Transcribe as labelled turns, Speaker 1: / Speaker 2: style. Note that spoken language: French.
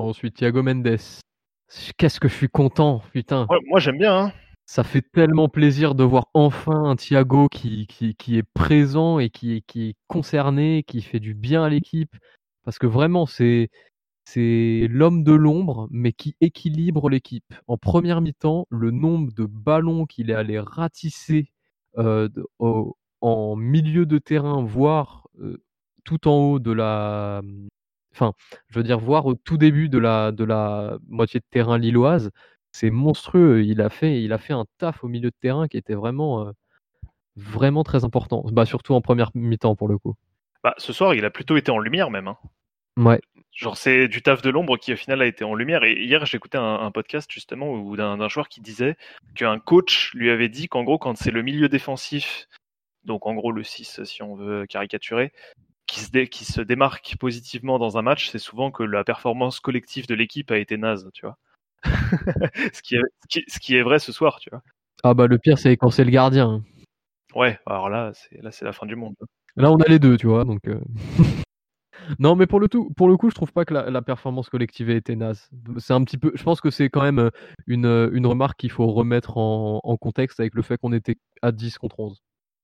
Speaker 1: Ensuite, Thiago Mendes. Qu'est-ce que je suis content, putain.
Speaker 2: moi, j'aime bien. Hein.
Speaker 1: Ça fait tellement plaisir de voir enfin un Thiago qui, qui, qui est présent et qui est, qui est concerné, qui fait du bien à l'équipe. Parce que vraiment, c'est c'est l'homme de l'ombre, mais qui équilibre l'équipe. En première mi-temps, le nombre de ballons qu'il est allé ratisser euh, en milieu de terrain, voire euh, tout en haut de la, enfin, je veux dire, voire au tout début de la, de la moitié de terrain lilloise, c'est monstrueux. Il a fait, il a fait un taf au milieu de terrain qui était vraiment, euh, vraiment très important. Bah, surtout en première mi-temps pour le coup.
Speaker 2: Bah, ce soir, il a plutôt été en lumière même. Hein.
Speaker 1: Ouais.
Speaker 2: Genre, c'est du taf de l'ombre qui, au final, a été en lumière. Et hier, j'écoutais un, un podcast, justement, d'un joueur qui disait qu'un coach lui avait dit qu'en gros, quand c'est le milieu défensif, donc en gros le 6, si on veut caricaturer, qui se, qui se démarque positivement dans un match, c'est souvent que la performance collective de l'équipe a été naze, tu vois. ce, qui est, ce, qui, est vrai ce soir, tu vois.
Speaker 1: Ah bah le pire, c'est quand c'est le gardien. Hein.
Speaker 2: Ouais, alors là, c'est là, c'est la fin du monde.
Speaker 1: Là, on a les deux, tu vois, donc. Euh. Non, mais pour le, tout, pour le coup, je trouve pas que la, performance collective ait été naze. C'est un petit peu, je pense que c'est quand même euh, une, euh, une remarque qu'il faut remettre en, en, contexte avec le fait qu'on était à 10 contre 11.